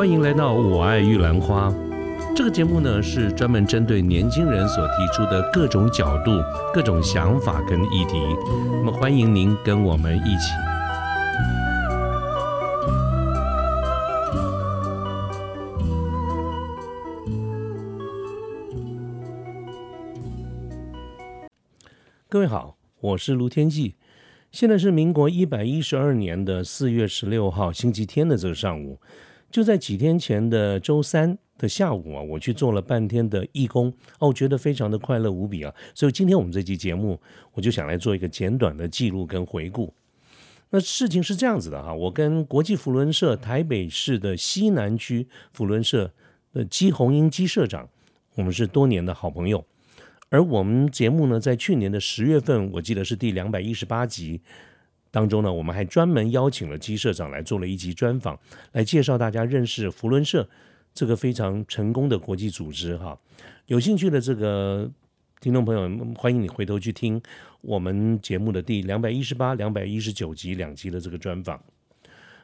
欢迎来到《我爱玉兰花》这个节目呢，是专门针对年轻人所提出的各种角度、各种想法跟议题。那么，欢迎您跟我们一起。各位好，我是卢天记。现在是民国一百一十二年的四月十六号星期天的这个上午。就在几天前的周三的下午啊，我去做了半天的义工哦，我觉得非常的快乐无比啊。所以今天我们这期节目，我就想来做一个简短的记录跟回顾。那事情是这样子的哈，我跟国际福伦社台北市的西南区福伦社的姬红英姬社长，我们是多年的好朋友。而我们节目呢，在去年的十月份，我记得是第两百一十八集当中呢，我们还专门邀请了姬社长来做了一集专访，来介绍大家认识福伦社这个非常成功的国际组织哈。有兴趣的这个听众朋友，欢迎你回头去听我们节目的第两百一十八、两百一十九集两集的这个专访。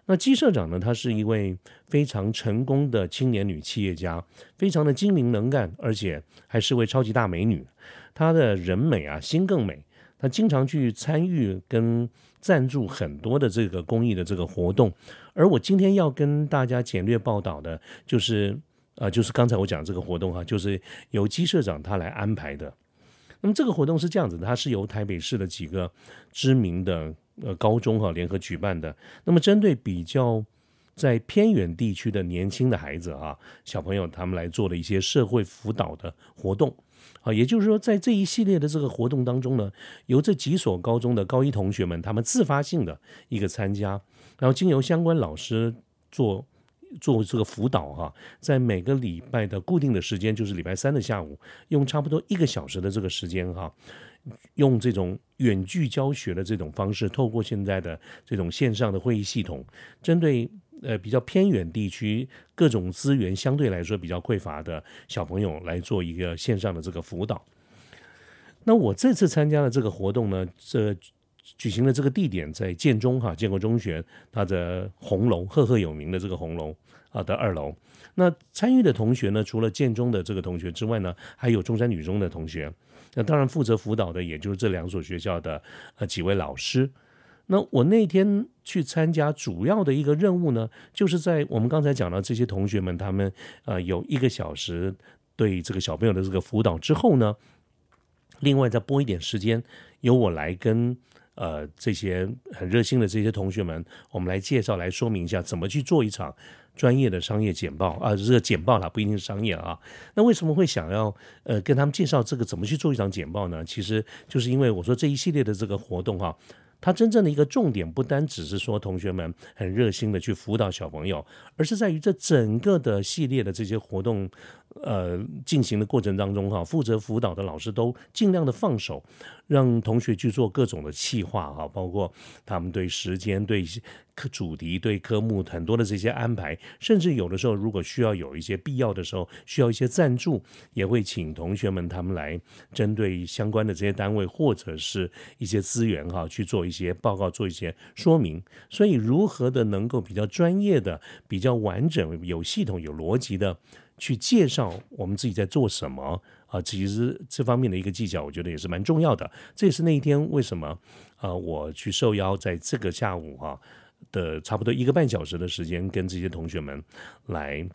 那姬社长呢，她是一位非常成功的青年女企业家，非常的精明能干，而且还是位超级大美女。她的人美啊，心更美。他经常去参与跟赞助很多的这个公益的这个活动。而我今天要跟大家简略报道的，就是呃，就是刚才我讲这个活动哈，就是由姬社长他来安排的。那么这个活动是这样子的，它是由台北市的几个知名的呃高中哈联合举办的。那么针对比较在偏远地区的年轻的孩子啊小朋友，他们来做的一些社会辅导的活动。啊，也就是说，在这一系列的这个活动当中呢，由这几所高中的高一同学们，他们自发性的一个参加，然后经由相关老师做做这个辅导哈，在每个礼拜的固定的时间，就是礼拜三的下午，用差不多一个小时的这个时间哈，用这种远距教学的这种方式，透过现在的这种线上的会议系统，针对。呃，比较偏远地区，各种资源相对来说比较匮乏的小朋友来做一个线上的这个辅导。那我这次参加的这个活动呢，这举行的这个地点在建中哈，建国中学它的红楼赫赫有名的这个红楼啊的二楼。那参与的同学呢，除了建中的这个同学之外呢，还有中山女中的同学。那当然负责辅导的，也就是这两所学校的呃几位老师。那我那天去参加，主要的一个任务呢，就是在我们刚才讲到这些同学们，他们呃有一个小时对这个小朋友的这个辅导之后呢，另外再拨一点时间，由我来跟呃这些很热心的这些同学们，我们来介绍、来说明一下怎么去做一场专业的商业简报啊，这个简报啦不一定是商业啊。那为什么会想要呃跟他们介绍这个怎么去做一场简报呢？其实就是因为我说这一系列的这个活动哈。它真正的一个重点，不单只是说同学们很热心的去辅导小朋友，而是在于这整个的系列的这些活动，呃，进行的过程当中，哈，负责辅导的老师都尽量的放手。让同学去做各种的企划哈，包括他们对时间、对科主题、对科目很多的这些安排，甚至有的时候如果需要有一些必要的时候，需要一些赞助，也会请同学们他们来针对相关的这些单位或者是一些资源哈去做一些报告、做一些说明。所以如何的能够比较专业的、比较完整、有系统、有逻辑的去介绍我们自己在做什么？啊，其实这方面的一个技巧，我觉得也是蛮重要的。这也是那一天为什么啊，我去受邀在这个下午哈的差不多一个半小时的时间，跟这些同学们来。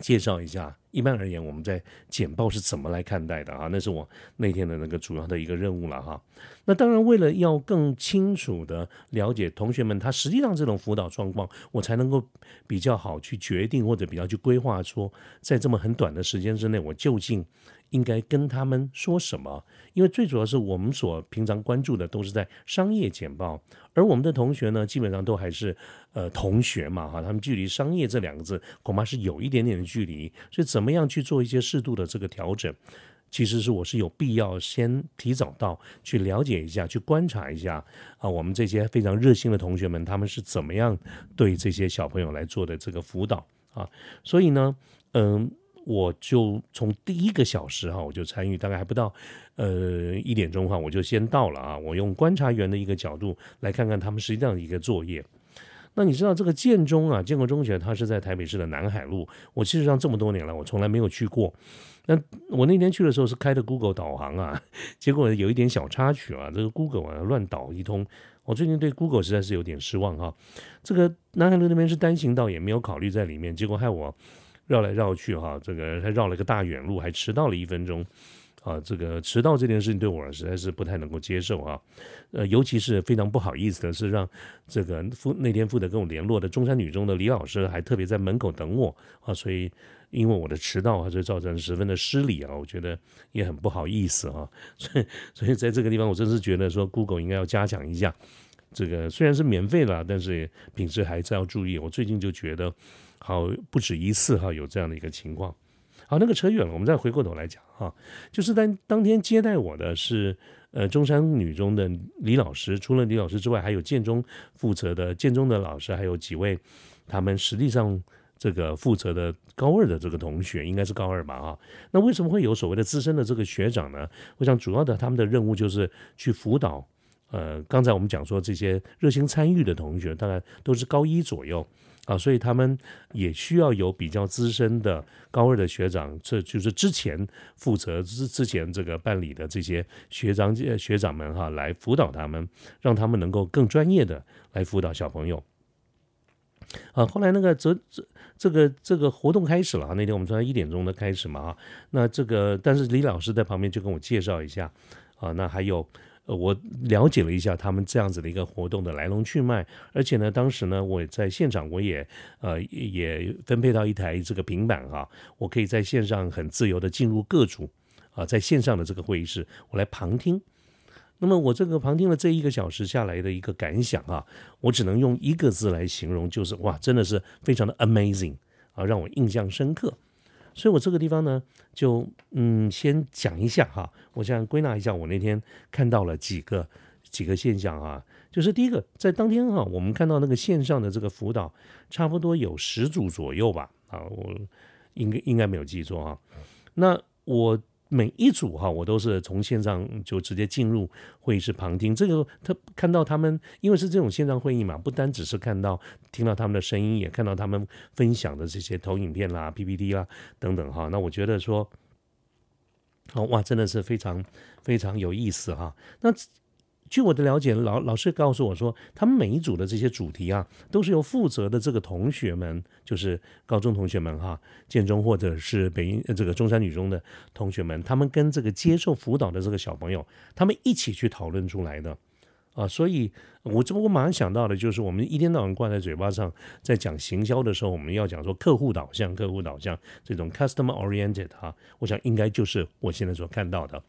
介绍一下，一般而言，我们在简报是怎么来看待的啊？那是我那天的那个主要的一个任务了哈。那当然，为了要更清楚的了解同学们他实际上这种辅导状况，我才能够比较好去决定或者比较去规划说，在这么很短的时间之内，我究竟。应该跟他们说什么？因为最主要是我们所平常关注的都是在商业简报，而我们的同学呢，基本上都还是呃同学嘛，哈，他们距离商业这两个字恐怕是有一点点的距离，所以怎么样去做一些适度的这个调整，其实是我是有必要先提早到去了解一下，去观察一下啊，我们这些非常热心的同学们，他们是怎么样对这些小朋友来做的这个辅导啊，所以呢，嗯。我就从第一个小时哈，我就参与，大概还不到，呃一点钟哈，我就先到了啊。我用观察员的一个角度来看看他们实际上的一个作业。那你知道这个建中啊，建国中学它是在台北市的南海路。我事实上这么多年了，我从来没有去过。那我那天去的时候是开的 Google 导航啊，结果有一点小插曲啊，这个 Google 啊乱导一通。我最近对 Google 实在是有点失望哈。这个南海路那边是单行道，也没有考虑在里面，结果害我绕来绕去哈，这个还绕了个大远路，还迟到了一分钟。啊，这个迟到这件事情对我实在是不太能够接受啊，呃，尤其是非常不好意思的是，让这个负那天负责跟我联络的中山女中的李老师还特别在门口等我啊，所以因为我的迟到啊，所以造成十分的失礼啊，我觉得也很不好意思啊，所以所以在这个地方，我真是觉得说 Google 应该要加强一下，这个虽然是免费了，但是品质还是要注意。我最近就觉得好不止一次哈，有这样的一个情况。好，那个扯远了，我们再回过头来讲哈，就是在当天接待我的是呃中山女中的李老师，除了李老师之外，还有建中负责的建中的老师，还有几位他们实际上这个负责的高二的这个同学，应该是高二吧啊？那为什么会有所谓的资深的这个学长呢？我想主要的他们的任务就是去辅导，呃，刚才我们讲说这些热心参与的同学，大概都是高一左右。啊，所以他们也需要有比较资深的高二的学长，这就是之前负责之之前这个办理的这些学长学长们哈，来辅导他们，让他们能够更专业的来辅导小朋友。啊，后来那个这这这个这个活动开始了啊，那天我们从一点钟的开始嘛啊，那这个但是李老师在旁边就跟我介绍一下啊，那还有。我了解了一下他们这样子的一个活动的来龙去脉，而且呢，当时呢，我在现场我也呃也分配到一台这个平板哈，我可以在线上很自由的进入各组啊，在线上的这个会议室，我来旁听。那么我这个旁听了这一个小时下来的一个感想啊，我只能用一个字来形容，就是哇，真的是非常的 amazing 啊，让我印象深刻。所以我这个地方呢，就嗯，先讲一下哈。我想归纳一下，我那天看到了几个几个现象啊。就是第一个，在当天哈，我们看到那个线上的这个辅导，差不多有十组左右吧。啊，我应该应该没有记错啊。那我。每一组哈，我都是从线上就直接进入会议室旁听。这个他看到他们，因为是这种线上会议嘛，不单只是看到听到他们的声音，也看到他们分享的这些投影片啦、PPT 啦等等哈。那我觉得说，哦哇，真的是非常非常有意思哈。那。据我的了解，老老师告诉我说，他们每一组的这些主题啊，都是由负责的这个同学们，就是高中同学们哈，建中或者是北英这个中山女中的同学们，他们跟这个接受辅导的这个小朋友，他们一起去讨论出来的啊。所以，我这我马上想到的就是，我们一天到晚挂在嘴巴上，在讲行销的时候，我们要讲说客户导向、客户导向这种 customer oriented 哈，我想应该就是我现在所看到的。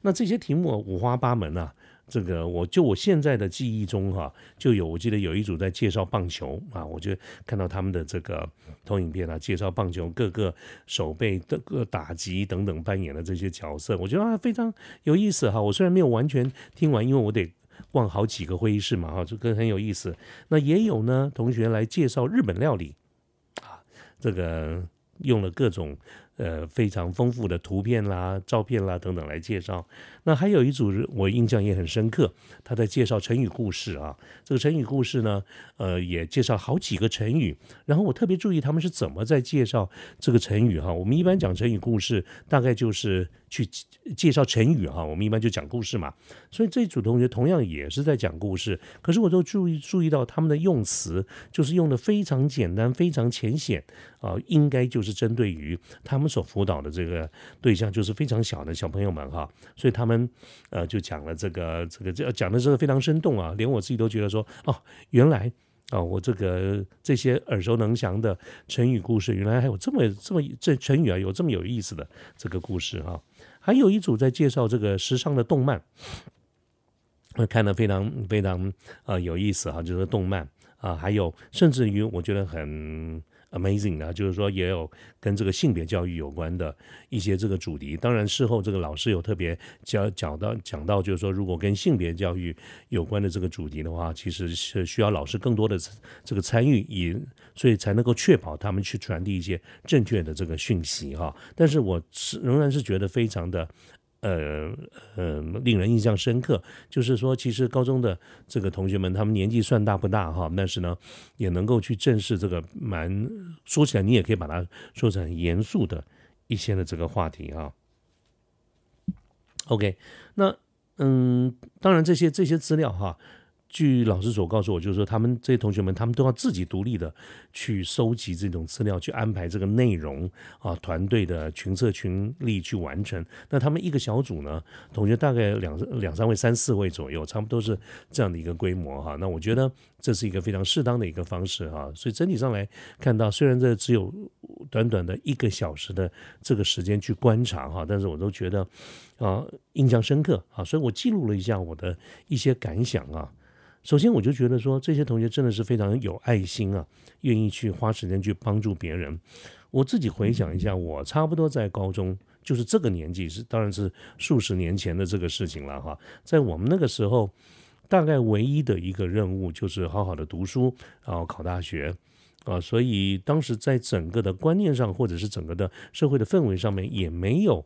那这些题目五花八门啊。这个我就我现在的记忆中哈，就有我记得有一组在介绍棒球啊，我就看到他们的这个投影片啊，介绍棒球各个手背的个打击等等扮演的这些角色，我觉得啊非常有意思哈。我虽然没有完全听完，因为我得逛好几个会议室嘛哈，这个很有意思。那也有呢，同学来介绍日本料理啊，这个用了各种。呃，非常丰富的图片啦、照片啦等等来介绍。那还有一组我印象也很深刻，他在介绍成语故事啊。这个成语故事呢，呃，也介绍好几个成语。然后我特别注意他们是怎么在介绍这个成语哈。我们一般讲成语故事，大概就是去介绍成语哈。我们一般就讲故事嘛。所以这一组同学同样也是在讲故事，可是我都注意注意到他们的用词，就是用的非常简单、非常浅显啊，应该就是针对于他们。所辅导的这个对象就是非常小的小朋友们哈，所以他们呃就讲了这个这个这讲的这个非常生动啊，连我自己都觉得说哦，原来啊我这个这些耳熟能详的成语故事，原来还有这么这么这成语啊有这么有意思的这个故事哈。还有一组在介绍这个时尚的动漫，看的非常非常呃有意思哈，就是动漫啊，还有甚至于我觉得很。Amazing 啊，就是说也有跟这个性别教育有关的一些这个主题。当然事后这个老师有特别讲讲到讲到，就是说如果跟性别教育有关的这个主题的话，其实是需要老师更多的这个参与，以所以才能够确保他们去传递一些正确的这个讯息哈。但是我是仍然是觉得非常的呃呃，令人印象深刻，就是说，其实高中的这个同学们，他们年纪算大不大哈，但是呢，也能够去正视这个蛮说起来，你也可以把它说成很严肃的一些的这个话题哈。OK，那嗯，当然这些这些资料哈。据老师所告诉我，就是说他们这些同学们，他们都要自己独立的去收集这种资料，去安排这个内容啊，团队的群策群力去完成。那他们一个小组呢，同学大概两两三位、三四位左右，差不多是这样的一个规模哈。那我觉得这是一个非常适当的一个方式哈。所以整体上来看到，虽然这只有短短的一个小时的这个时间去观察哈，但是我都觉得啊印象深刻啊。所以我记录了一下我的一些感想啊。首先，我就觉得说这些同学真的是非常有爱心啊，愿意去花时间去帮助别人。我自己回想一下，我差不多在高中，就是这个年纪是，当然是数十年前的这个事情了哈。在我们那个时候，大概唯一的一个任务就是好好的读书，然后考大学啊。所以当时在整个的观念上，或者是整个的社会的氛围上面，也没有。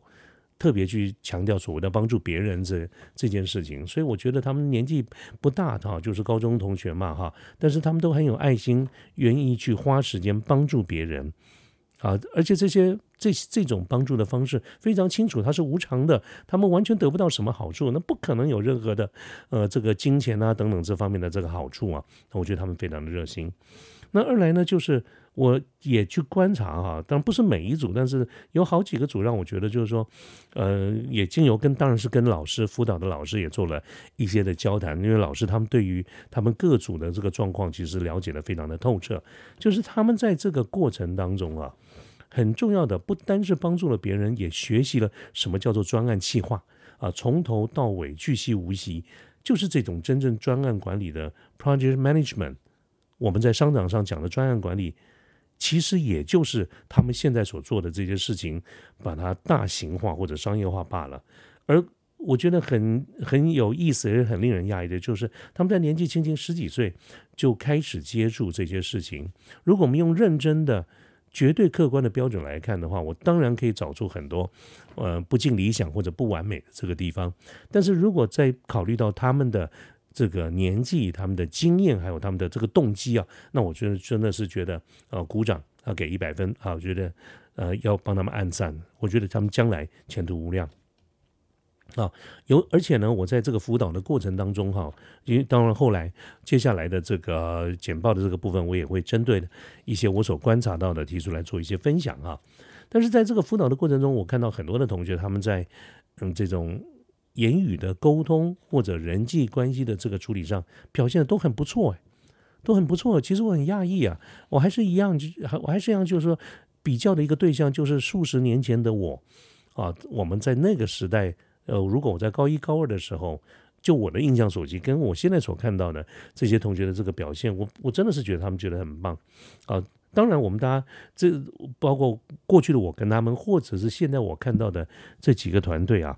特别去强调所谓的帮助别人这这件事情，所以我觉得他们年纪不大哈，就是高中同学嘛哈，但是他们都很有爱心，愿意去花时间帮助别人。啊，而且这些这这种帮助的方式非常清楚，它是无偿的，他们完全得不到什么好处，那不可能有任何的呃这个金钱啊等等这方面的这个好处啊，那我觉得他们非常的热心。那二来呢，就是我也去观察哈，当然不是每一组，但是有好几个组让我觉得就是说，呃，也经由跟当然是跟老师辅导的老师也做了一些的交谈，因为老师他们对于他们各组的这个状况其实了解的非常的透彻，就是他们在这个过程当中啊，很重要的不单是帮助了别人，也学习了什么叫做专案计划啊，从头到尾巨细无遗，就是这种真正专案管理的 project management。我们在商场上讲的专案管理，其实也就是他们现在所做的这些事情，把它大型化或者商业化罢了。而我觉得很很有意思，也很令人讶异的，就是他们在年纪轻轻十几岁就开始接触这些事情。如果我们用认真的、绝对客观的标准来看的话，我当然可以找出很多呃不尽理想或者不完美的这个地方。但是如果在考虑到他们的，这个年纪、他们的经验，还有他们的这个动机啊，那我觉得真的是觉得，呃，鼓掌啊，给一百分啊，我觉得，呃，要帮他们按赞。我觉得他们将来前途无量啊。有，而且呢，我在这个辅导的过程当中哈，因为当然后来接下来的这个简报的这个部分，我也会针对一些我所观察到的提出来做一些分享啊。但是在这个辅导的过程中，我看到很多的同学他们在嗯这种。言语的沟通或者人际关系的这个处理上表现的都很不错，哎，都很不错。其实我很讶异啊，我还是一样，就还我还是一样，就是说比较的一个对象就是数十年前的我啊。我们在那个时代，呃，如果我在高一高二的时候，就我的印象所及，跟我现在所看到的这些同学的这个表现，我我真的是觉得他们觉得很棒啊。当然，我们大家这包括过去的我跟他们，或者是现在我看到的这几个团队啊。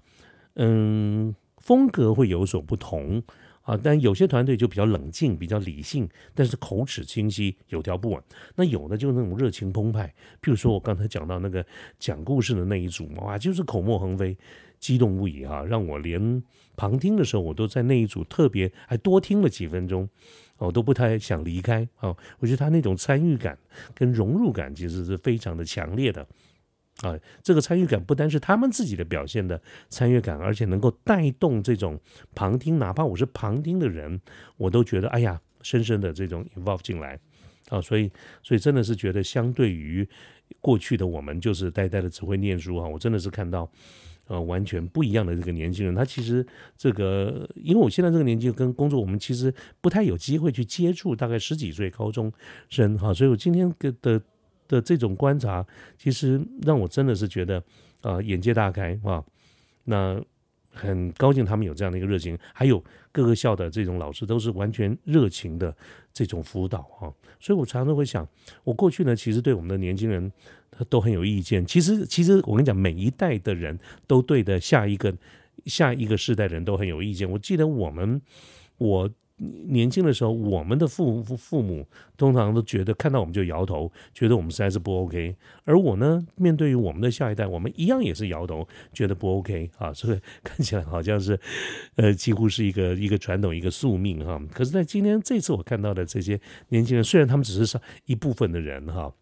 嗯，风格会有所不同啊，但有些团队就比较冷静、比较理性，但是口齿清晰、有条不紊。那有的就那种热情澎湃，譬如说我刚才讲到那个讲故事的那一组，哇，就是口沫横飞、激动不已哈，让我连旁听的时候，我都在那一组特别还多听了几分钟，我都不太想离开啊。我觉得他那种参与感跟融入感其实是非常的强烈的。啊，这个参与感不单是他们自己的表现的参与感，而且能够带动这种旁听，哪怕我是旁听的人，我都觉得哎呀，深深的这种 involve 进来啊，所以，所以真的是觉得，相对于过去的我们，就是呆呆的只会念书啊，我真的是看到呃完全不一样的这个年轻人，他其实这个，因为我现在这个年纪跟工作，我们其实不太有机会去接触，大概十几岁高中生哈，所以我今天的。的这种观察，其实让我真的是觉得，啊，眼界大开啊！那很高兴他们有这样的一个热情，还有各个校的这种老师都是完全热情的这种辅导啊！所以我常常会想，我过去呢，其实对我们的年轻人他都很有意见。其实，其实我跟你讲，每一代的人都对的下一个下一个世代的人都很有意见。我记得我们我年轻的时候，我们的父父父母通常都觉得看到我们就摇头，觉得我们实在是不 OK。而我呢，面对于我们的下一代，我们一样也是摇头，觉得不 OK 啊。所以看起来好像是，呃，几乎是一个一个传统，一个宿命哈。可是，在今天这次我看到的这些年轻人，虽然他们只是上一部分的人哈，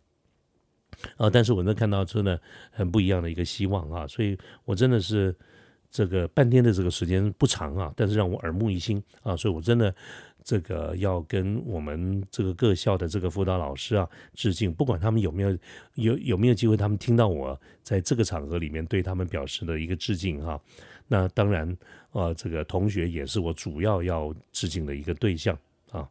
啊，但是我能看到真的很不一样的一个希望啊。所以我真的是。这个半天的这个时间不长啊，但是让我耳目一新啊，所以我真的这个要跟我们这个各校的这个辅导老师啊致敬，不管他们有没有有有没有机会，他们听到我在这个场合里面对他们表示的一个致敬哈。那当然啊，这个同学也是我主要要致敬的一个对象啊。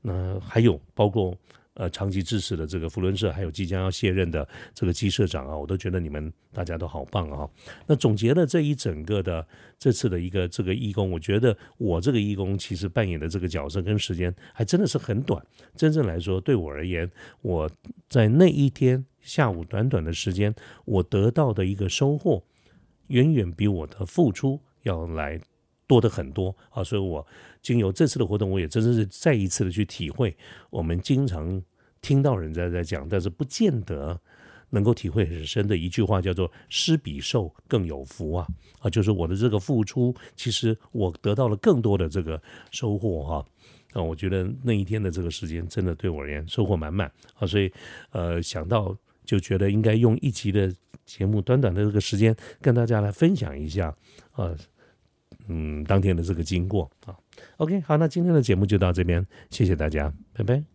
那还有包括。呃，长期支持的这个福伦社，还有即将要卸任的这个基社长啊，我都觉得你们大家都好棒啊！那总结了这一整个的这次的一个这个义工，我觉得我这个义工其实扮演的这个角色跟时间还真的是很短。真正来说，对我而言，我在那一天下午短短的时间，我得到的一个收获，远远比我的付出要来。多的很多啊，所以我经由这次的活动，我也真的是再一次的去体会，我们经常听到人家在讲，但是不见得能够体会很深的一句话，叫做“施比受更有福”啊啊，就是我的这个付出，其实我得到了更多的这个收获哈啊，我觉得那一天的这个时间真的对我而言收获满满啊，所以呃想到就觉得应该用一集的节目，短短的这个时间跟大家来分享一下啊。嗯，当天的这个经过啊，OK，好，那今天的节目就到这边，谢谢大家，拜拜。